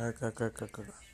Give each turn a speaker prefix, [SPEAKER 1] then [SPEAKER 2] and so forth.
[SPEAKER 1] かかかかか。